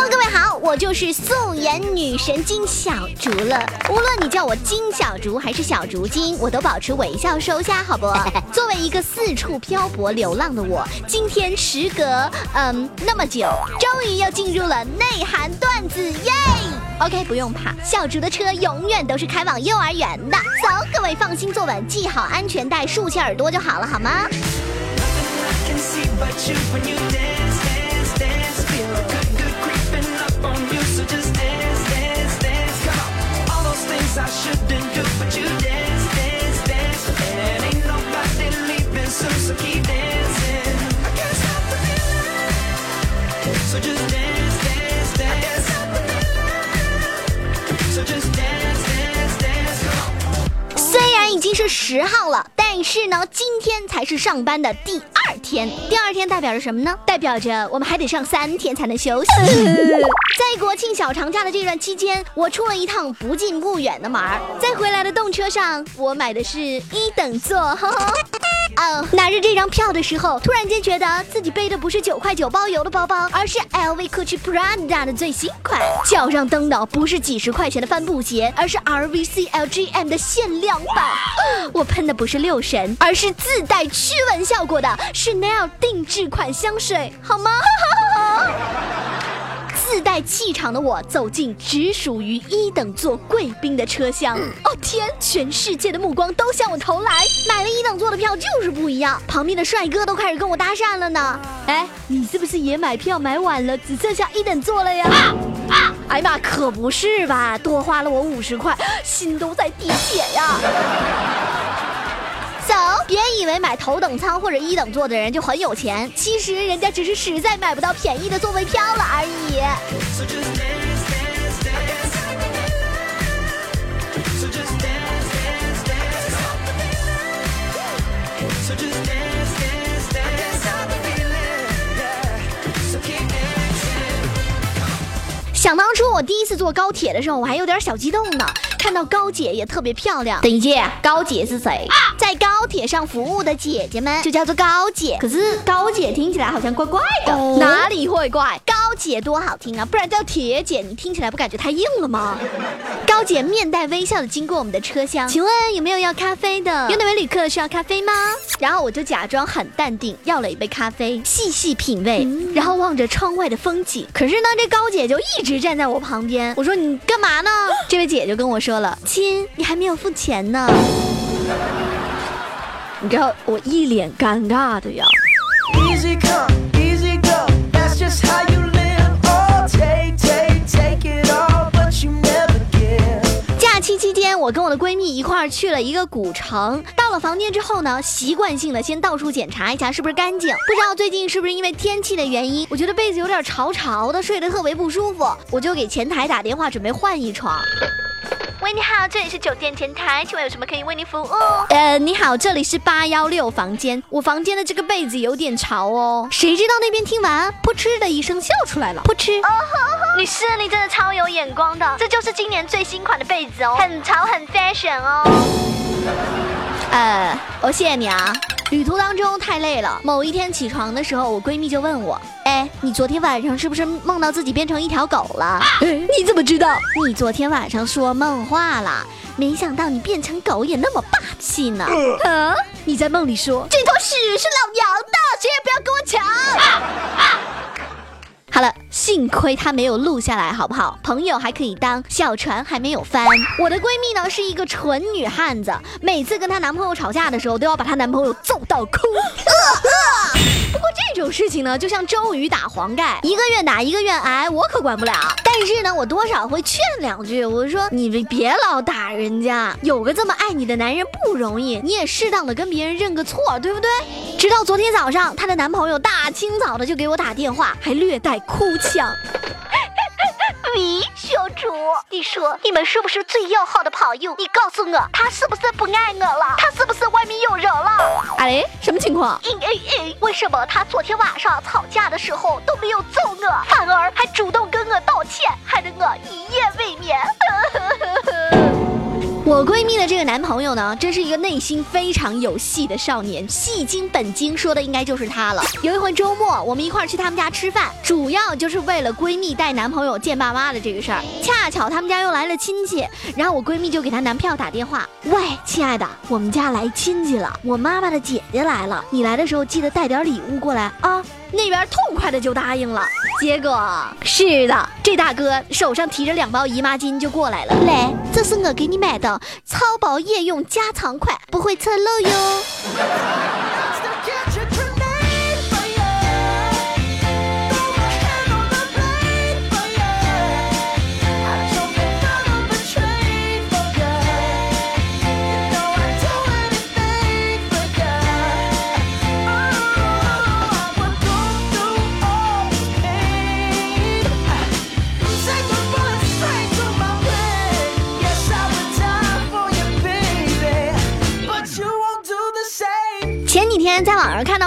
Hello，各位好，我就是素颜女神金小竹了。无论你叫我金小竹还是小竹金，我都保持微笑收下，好不？作为一个四处漂泊流浪的我，今天时隔嗯那么久，终于又进入了内涵段子耶！OK，不用怕，小竹的车永远都是开往幼儿园的。走，各位放心坐稳，系好安全带，竖起耳朵就好了，好吗？虽然已经是十号了，但是呢，今天才是上班的第二天。第二天代表着什么呢？代表着我们还得上三天才能休息。在国庆小长假的这段期间，我出了一趟不近不远的门儿，在回来的动车上，我买的是一等座，呵呵。哦，拿着这张票的时候，突然间觉得自己背的不是九块九包邮的包包，而是 LV、Gucci、Prada 的最新款。脚上蹬的不是几十块钱的帆布鞋，而是 RVC LGM 的限量版。我喷的不是六神，而是自带驱蚊效果的 Chanel 定制款香水，好吗？哈哈哈哈自带气场的我走进只属于一等座贵宾的车厢。哦天，全世界的目光都向我投来。买了一等座的票就是不一样，旁边的帅哥都开始跟我搭讪了呢。哎，你是不是也买票买晚了，只剩下一等座了呀？啊！哎呀妈，可不是吧，多花了我五十块，心都在滴血呀。走，别以为买头等舱或者一等座的人就很有钱，其实人家只是实在买不到便宜的座位票了而已。想当初我第一次坐高铁的时候，我还有点小激动呢。看到高姐也特别漂亮。等一下，高姐是谁？在高铁上服务的姐姐们就叫做高姐。可是高姐听起来好像怪怪的，哪里会怪？高姐多好听啊，不然叫铁姐，你听起来不感觉太硬了吗？高姐面带微笑的经过我们的车厢，请问有没有要咖啡的？有哪位旅客需要咖啡吗？然后我就假装很淡定，要了一杯咖啡，细细品味，然后望着窗外的风景。可是呢，这高姐就一直站在我旁边。我说你干嘛呢？这位姐就跟我说了，亲，你还没有付钱呢。你知道我一脸尴尬的呀。Easy come, easy go. That's just how 我跟我的闺蜜一块儿去了一个古城。到了房间之后呢，习惯性的先到处检查一下是不是干净。不知道最近是不是因为天气的原因，我觉得被子有点潮潮的，睡得特别不舒服。我就给前台打电话，准备换一床。喂，你好，这里是酒店前台，请问有什么可以为您服务？呃，你好，这里是八幺六房间，我房间的这个被子有点潮哦。谁知道那边听完，噗嗤的一声笑出来了，噗嗤。女士，你真的超有眼光的，这就是今年最新款的被子哦，很潮很 fashion 哦。呃，我谢谢你啊。旅途当中太累了，某一天起床的时候，我闺蜜就问我：“哎，你昨天晚上是不是梦到自己变成一条狗了？”你怎么知道？你昨天晚上说梦话了，没想到你变成狗也那么霸气呢。啊！你在梦里说这坨屎是老娘的，谁也不要跟我抢。好了，幸亏他没有录下来，好不好？朋友还可以当，小船还没有翻。我的闺蜜呢是一个纯女汉子，每次跟她男朋友吵架的时候，都要把她男朋友揍到哭。不过这种事情呢，就像周瑜打黄盖，一个愿打一个愿挨，我可管不了。但是呢，我多少会劝两句，我说你们别老打人家，有个这么爱你的男人不容易，你也适当的跟别人认个错，对不对？直到昨天早上，她的男朋友大清早的就给我打电话，还略带哭腔。喂，小猪，你说你们是不是最要好的朋友？你告诉我，他是不是不爱我了？他是不是外面有人了？哎，什么情况？哎哎哎！为什么他昨天晚上吵架的时候都没有揍我，反而还主动跟我道歉，害得我一夜未眠？我闺蜜的这个男朋友呢，真是一个内心非常有戏的少年，戏精本精说的应该就是他了。有一回周末，我们一块儿去他们家吃饭，主要就是为了闺蜜带男朋友见爸妈的这个事儿。恰巧他们家又来了亲戚，然后我闺蜜就给她男票打电话：“喂，亲爱的，我们家来亲戚了，我妈妈的姐姐来了，你来的时候记得带点礼物过来啊。”那边痛快的就答应了，结果是的，这大哥手上提着两包姨妈巾就过来了。来，这是我给你买的超薄夜用加长款，不会侧漏哟。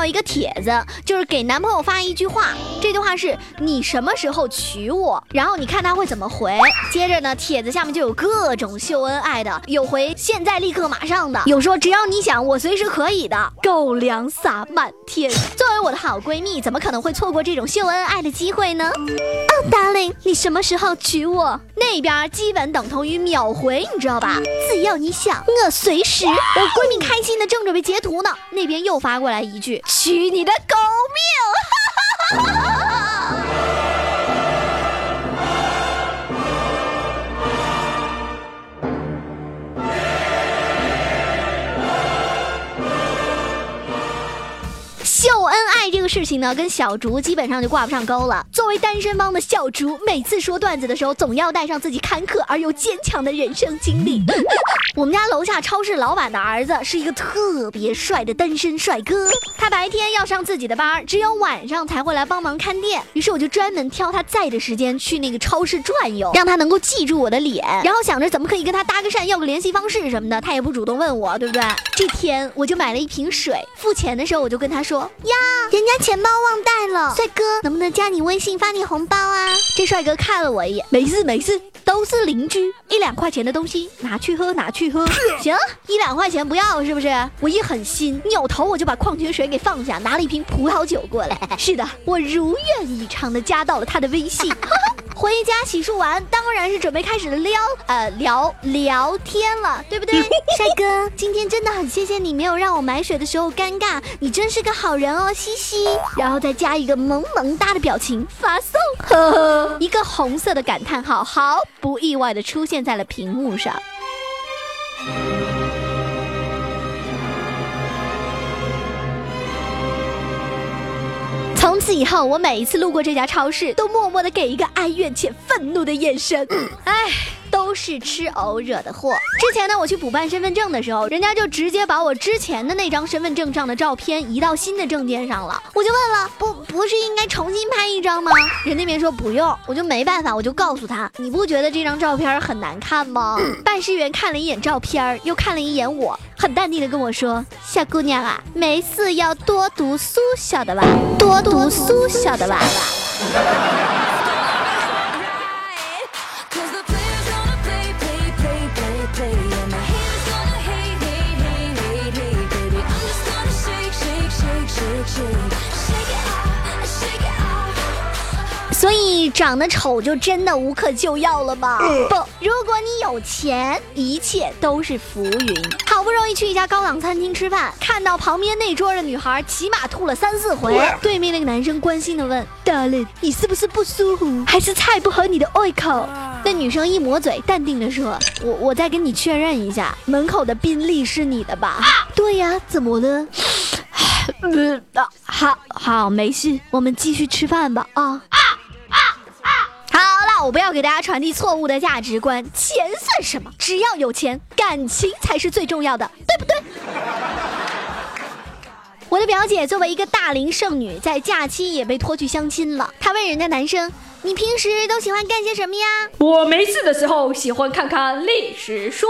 到一个帖子，就是给男朋友发一句话，这句话是你什么时候娶我？然后你看他会怎么回。接着呢，帖子下面就有各种秀恩爱的，有回现在立刻马上的，有说只要你想，我随时可以的，狗粮撒满天。作为我的好闺蜜，怎么可能会错过这种秀恩爱的机会呢？哦，darling，你什么时候娶我？那边基本等同于秒回，你知道吧？只要你想，我随时。我闺蜜开心的正准备截图呢，那边又发。过来一句，取你的狗命，哈哈哈哈。事情呢，跟小竹基本上就挂不上钩了。作为单身汪的小竹，每次说段子的时候，总要带上自己坎坷而又坚强的人生经历。我们家楼下超市老板的儿子是一个特别帅的单身帅哥，他白天要上自己的班，只有晚上才会来帮忙看店。于是我就专门挑他在的时间去那个超市转悠，让他能够记住我的脸。然后想着怎么可以跟他搭个讪，要个联系方式什么的，他也不主动问我，对不对？这天我就买了一瓶水，付钱的时候我就跟他说呀。人家钱包忘带了，帅哥，能不能加你微信发你红包啊？这帅哥看了我一眼，没事没事，都是邻居，一两块钱的东西拿去喝拿去喝，行，一两块钱不要是不是？我一狠心，扭头我就把矿泉水给放下，拿了一瓶葡萄酒过来。是的，我如愿以偿的加到了他的微信。回家洗漱完，当然是准备开始撩，呃，聊聊天了，对不对？帅哥，今天真的很谢谢你，没有让我买水的时候尴尬，你真是个好人哦，嘻嘻。然后再加一个萌萌哒的表情发送，呵呵，一个红色的感叹号，毫不意外的出现在了屏幕上。从此以后，我每一次路过这家超市，都默默的给一个哀怨且愤怒的眼神。唉。都是吃藕惹的祸。之前呢，我去补办身份证的时候，人家就直接把我之前的那张身份证上的照片移到新的证件上了。我就问了，不不是应该重新拍一张吗？人那边说不用，我就没办法，我就告诉他，你不觉得这张照片很难看吗？办事员看了一眼照片，又看了一眼我，很淡定的跟我说，小姑娘啊，没事要多读书，晓得吧？多读书，晓得吧？长得丑就真的无可救药了吗？不，如果你有钱，一切都是浮云。好不容易去一家高档餐厅吃饭，看到旁边那桌的女孩起码吐了三四回，对面那个男生关心的问：“Darling，你是不是不舒服，还是菜不合你的胃口？”那女生一抹嘴，淡定的说：“我我再跟你确认一下，门口的宾利是你的吧？”对呀，怎么了？好好，没事，我们继续吃饭吧。啊。我不要给大家传递错误的价值观，钱算什么？只要有钱，感情才是最重要的，对不对？我的表姐作为一个大龄剩女，在假期也被拖去相亲了。她问人家男生：“你平时都喜欢干些什么呀？我没事的时候喜欢看看历史书。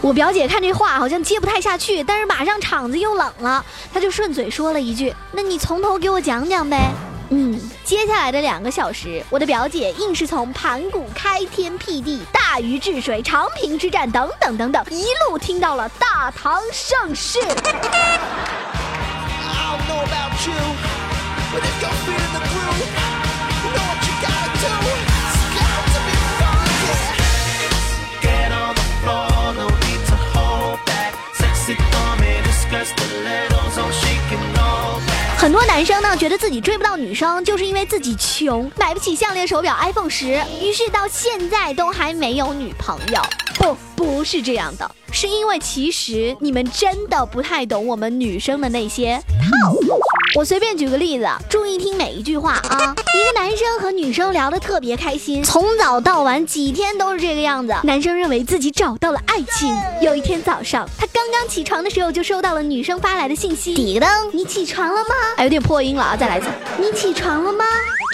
我表姐看这话好像接不太下去，但是马上场子又冷了，她就顺嘴说了一句：“那你从头给我讲讲呗。”嗯，接下来的两个小时，我的表姐硬是从盘古开天辟地、大禹治水、长平之战等等等等，一路听到了大唐盛世。很多男生呢，觉得自己追不到女生，就是因为自己穷，买不起项链、手表、iPhone 十，于是到现在都还没有女朋友。不，不是这样的，是因为其实你们真的不太懂我们女生的那些套路。我随便举个例子，注意听每一句话啊。一个男生和女生聊得特别开心，从早到晚几天都是这个样子。男生认为自己找到了爱情。有一天早上，他刚刚起床的时候就收到了女生发来的信息：滴个噔，你起床了吗？哎，有点破音了啊，再来一次。你起床了吗？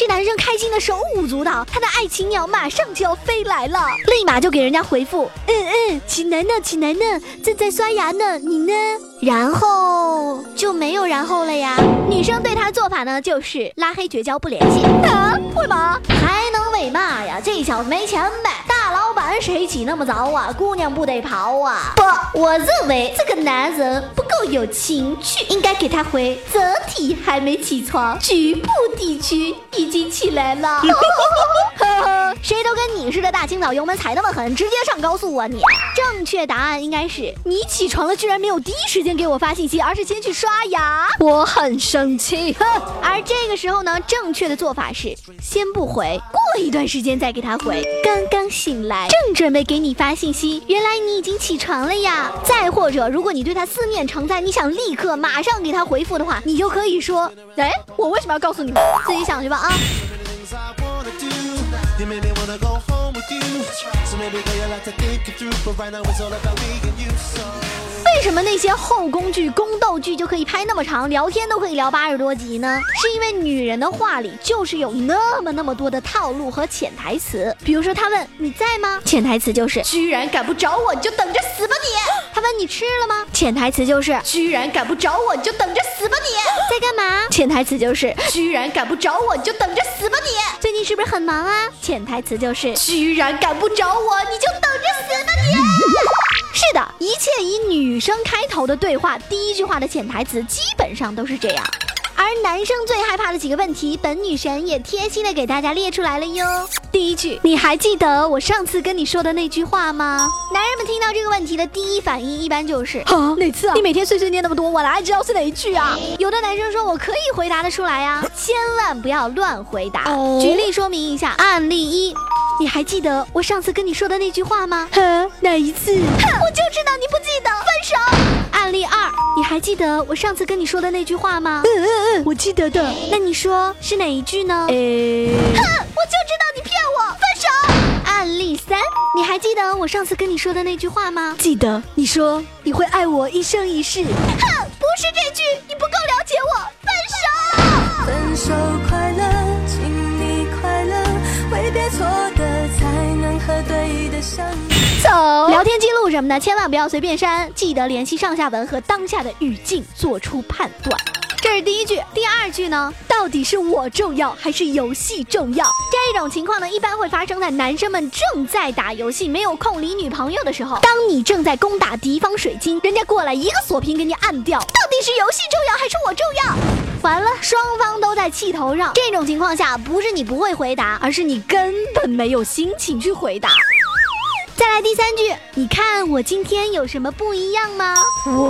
这男生开心的手舞足蹈，他的爱情鸟马上就要飞来了，立马就给人家回复：嗯嗯，起来呢，起来呢，正在刷牙呢，你呢？然后就没有然后了呀。女生对他做法呢，就是拉黑绝交不联系。啊？为嘛？还能为嘛呀？这小子没钱呗。大老板谁起那么早啊？姑娘不得跑啊？不，我认为这个男人不够有情趣，应该给他回整体还没起床，局部地区已经起来了。呵呵，谁都跟你似的，大清早油门踩那么狠，直接上高速啊你！正确答案应该是你起床了，居然没有第一时间给我发信息，而是先去刷牙。我很生气。哼，而这个时候呢，正确的做法是先不回，过一段时间再给他回。刚刚醒来，正准备给你发信息，原来你已经起床了呀。再或者，如果你对他思念成在，你想立刻马上给他回复的话，你就可以说：哎，我为什么要告诉你们？自己想去吧啊。为什么那些后宫剧、宫斗剧就可以拍那么长，聊天都可以聊八十多集呢？是因为女人的话里就是有那么那么多的套路和潜台词。比如说，他问你在吗？潜台词就是居然敢不找我，你就等着死吧你。他问你吃了吗？潜台词就是居然敢不找我，你就等着死吧你。在干嘛？潜台词就是居然敢不找我，你就等着死吧你。最近是不是很忙啊？潜台词就是居然敢不找我，你就等着死吧你。是的，一切以女生开头的对话，第一句话的潜台词基本上都是这样。而男生最害怕的几个问题，本女神也贴心的给大家列出来了哟。第一句，你还记得我上次跟你说的那句话吗？男人们听到这个问题的第一反应一般就是啊，哪次啊？你每天碎碎念那么多，我哪里知道是哪一句啊？有的男生说我可以回答得出来呀、千万不要乱回答。举例说明一下，案例一。你还记得我上次跟你说的那句话吗？哼，哪一次？哼，我就知道你不记得。分手。案例二，你还记得我上次跟你说的那句话吗？嗯嗯嗯，我记得的。那你说是哪一句呢？诶，哼，我就知道你骗我。分手。案例三，你还记得我上次跟你说的那句话吗？记得。你说你会爱我一生一世。哼，不是这句，你不够了解我。分手。分手快乐，请你快乐，挥别错的，才能和对的相遇。走。聊天记什么呢，千万不要随便删，记得联系上下文和当下的语境做出判断。这是第一句，第二句呢？到底是我重要还是游戏重要？这种情况呢，一般会发生在男生们正在打游戏、没有空理女朋友的时候。当你正在攻打敌方水晶，人家过来一个锁屏给你按掉，到底是游戏重要还是我重要？完了，双方都在气头上。这种情况下，不是你不会回答，而是你根本没有心情去回答。再来第三句，你看我今天有什么不一样吗？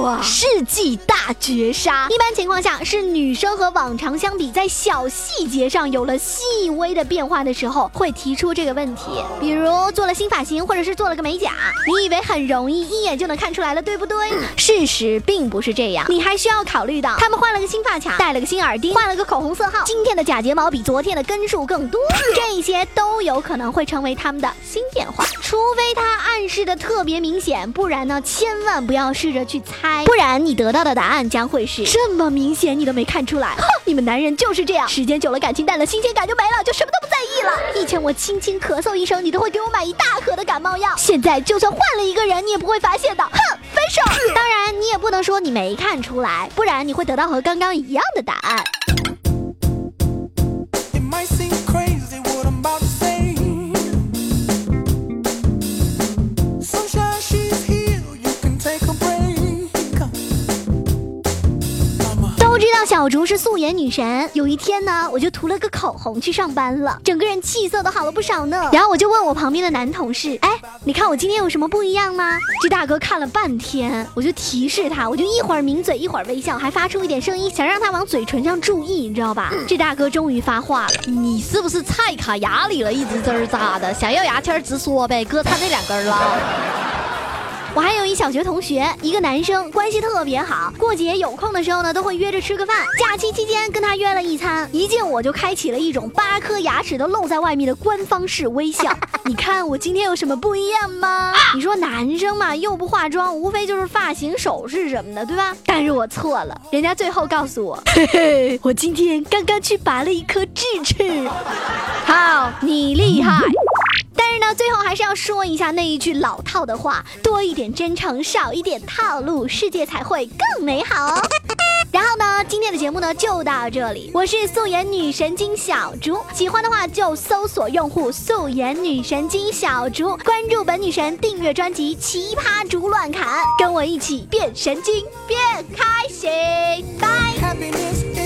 哇，世纪大绝杀！一般情况下是女生和往常相比，在小细节上有了细微的变化的时候，会提出这个问题。比如做了新发型，或者是做了个美甲，你以为很容易，一眼就能看出来了，对不对？事实并不是这样，你还需要考虑到他们换了个新发卡，戴了个新耳钉，换了个口红色号，今天的假睫毛比昨天的根数更多，这些都有可能会成为他们的新变化，除非。它暗示的特别明显，不然呢，千万不要试着去猜，不然你得到的答案将会是这么明显，你都没看出来。哼，你们男人就是这样，时间久了感情淡了，新鲜感就没了，就什么都不在意了。以前我轻轻咳嗽一声，你都会给我买一大盒的感冒药，现在就算换了一个人，你也不会发现的。哼，分手。当然，你也不能说你没看出来，不然你会得到和刚刚一样的答案。小竹是素颜女神，有一天呢，我就涂了个口红去上班了，整个人气色都好了不少呢。然后我就问我旁边的男同事，哎，你看我今天有什么不一样吗？这大哥看了半天，我就提示他，我就一会儿抿嘴，一会儿微笑，还发出一点声音，想让他往嘴唇上注意，你知道吧？这大哥终于发话了，你是不是菜卡牙里了，一直滋儿扎的？想要牙签直说呗，哥差这两根了。我还有一小学同学，一个男生，关系特别好，过节有空的时候呢，都会约着吃个饭。假期期间跟他约了一餐，一见我就开启了一种八颗牙齿都露在外面的官方式微笑。你看我今天有什么不一样吗？你说男生嘛，又不化妆，无非就是发型、首饰什么的，对吧？但是我错了，人家最后告诉我，嘿嘿，我今天刚刚去拔了一颗智齿。好，你厉害。但是呢，最后还是要说一下那一句老套的话：多一点真诚，少一点套路，世界才会更美好哦。然后呢，今天的节目呢就到这里，我是素颜女神经小竹，喜欢的话就搜索用户素颜女神经小竹，关注本女神，订阅专辑《奇葩竹乱砍》，跟我一起变神经，变开心，拜。Happiness